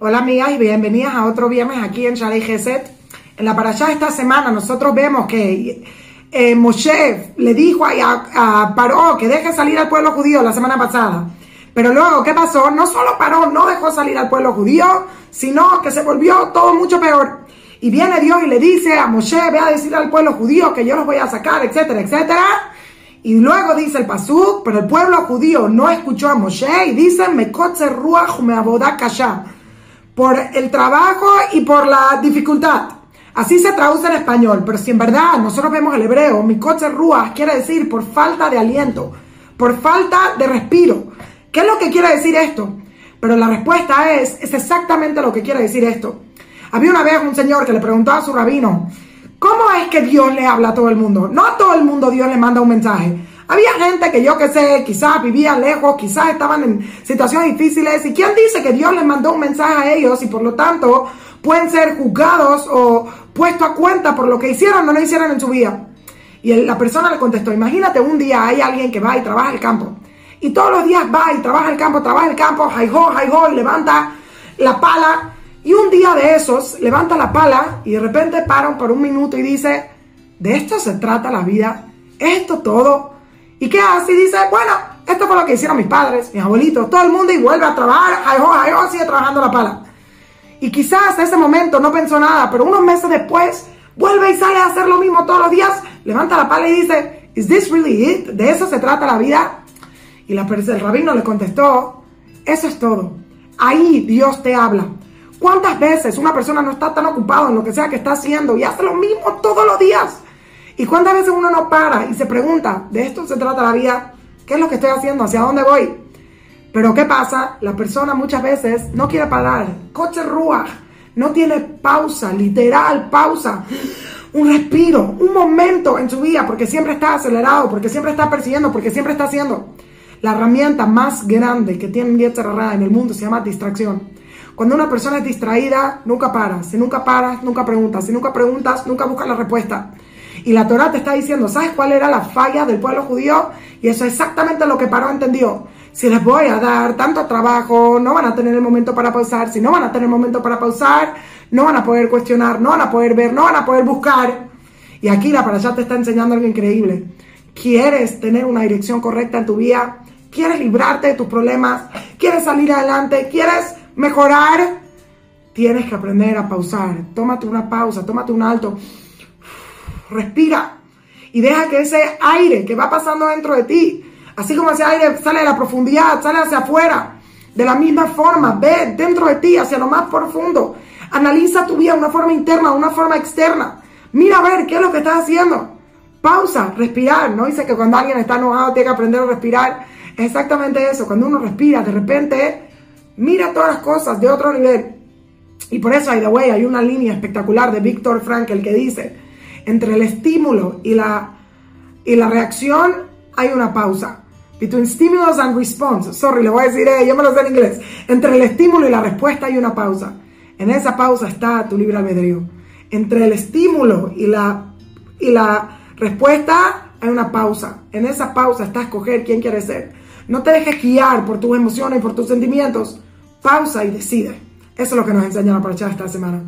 Hola amigas y bienvenidas a otro viernes aquí en Shalei Geset. En la parashá esta semana nosotros vemos que eh, Moshe le dijo a, a Paró que deje salir al pueblo judío la semana pasada. Pero luego, ¿qué pasó? No solo Paró no dejó salir al pueblo judío, sino que se volvió todo mucho peor. Y viene Dios y le dice a Moshe, ve a decir al pueblo judío que yo los voy a sacar, etcétera, etcétera. Y luego dice el Pasuk, pero el pueblo judío no escuchó a Moshe y dice, me ruach me por el trabajo y por la dificultad. Así se traduce en español, pero si en verdad nosotros vemos el hebreo, mi coche ruach quiere decir por falta de aliento, por falta de respiro. ¿Qué es lo que quiere decir esto? Pero la respuesta es, es exactamente lo que quiere decir esto. Había una vez un señor que le preguntó a su rabino, ¿cómo es que Dios le habla a todo el mundo? No a todo el mundo Dios le manda un mensaje. Había gente que yo que sé, quizás vivían lejos, quizás estaban en situaciones difíciles. ¿Y quién dice que Dios les mandó un mensaje a ellos y por lo tanto pueden ser juzgados o puestos a cuenta por lo que hicieron o no hicieron en su vida? Y la persona le contestó, imagínate un día hay alguien que va y trabaja el campo. Y todos los días va y trabaja el campo, trabaja el campo, hi-ho, hi-ho, levanta la pala. Y un día de esos levanta la pala y de repente paran por un minuto y dice, de esto se trata la vida, esto todo ¿Y qué hace? Y dice, bueno, esto fue lo que hicieron mis padres, mis abuelitos, todo el mundo y vuelve a trabajar, ay, sigue trabajando la pala. Y quizás en ese momento no pensó nada, pero unos meses después vuelve y sale a hacer lo mismo todos los días, levanta la pala y dice, ¿Is this really it? ¿De eso se trata la vida? Y la, el rabino le contestó, eso es todo. Ahí Dios te habla. ¿Cuántas veces una persona no está tan ocupada en lo que sea que está haciendo y hace lo mismo todos los días? ¿Y cuántas veces uno no para y se pregunta, de esto se trata la vida? ¿Qué es lo que estoy haciendo? ¿Hacia dónde voy? Pero ¿qué pasa? La persona muchas veces no quiere parar. Coche rúa. No tiene pausa, literal pausa. Un respiro, un momento en su vida, porque siempre está acelerado, porque siempre está persiguiendo, porque siempre está haciendo. La herramienta más grande que tiene Yetzerara en el mundo se llama distracción. Cuando una persona es distraída, nunca para. Si nunca paras, nunca preguntas. Si nunca preguntas, nunca buscas la respuesta. Y la Torah te está diciendo, ¿sabes cuál era la falla del pueblo judío? Y eso es exactamente lo que Paró entendió. Si les voy a dar tanto trabajo, no van a tener el momento para pausar. Si no van a tener el momento para pausar, no van a poder cuestionar, no van a poder ver, no van a poder buscar. Y aquí la allá te está enseñando algo increíble. ¿Quieres tener una dirección correcta en tu vida? ¿Quieres librarte de tus problemas? ¿Quieres salir adelante? ¿Quieres mejorar? Tienes que aprender a pausar. Tómate una pausa, tómate un alto respira y deja que ese aire que va pasando dentro de ti, así como ese aire sale de la profundidad, sale hacia afuera, de la misma forma, ve dentro de ti, hacia lo más profundo. Analiza tu vida de una forma interna, de una forma externa. Mira a ver qué es lo que estás haciendo. Pausa, respirar. No dice que cuando alguien está enojado tiene que aprender a respirar. Es exactamente eso. Cuando uno respira, de repente mira todas las cosas de otro nivel. Y por eso, by the way, hay una línea espectacular de Víctor Frankl que dice, entre el estímulo y la, y la reacción hay una pausa. Between stimulus and response. Sorry, le voy a decir, eh, yo me lo sé en inglés. Entre el estímulo y la respuesta hay una pausa. En esa pausa está tu libre albedrío. Entre el estímulo y la, y la respuesta hay una pausa. En esa pausa está escoger quién quieres ser. No te dejes guiar por tus emociones y por tus sentimientos. Pausa y decide. Eso es lo que nos enseña la parcha esta semana.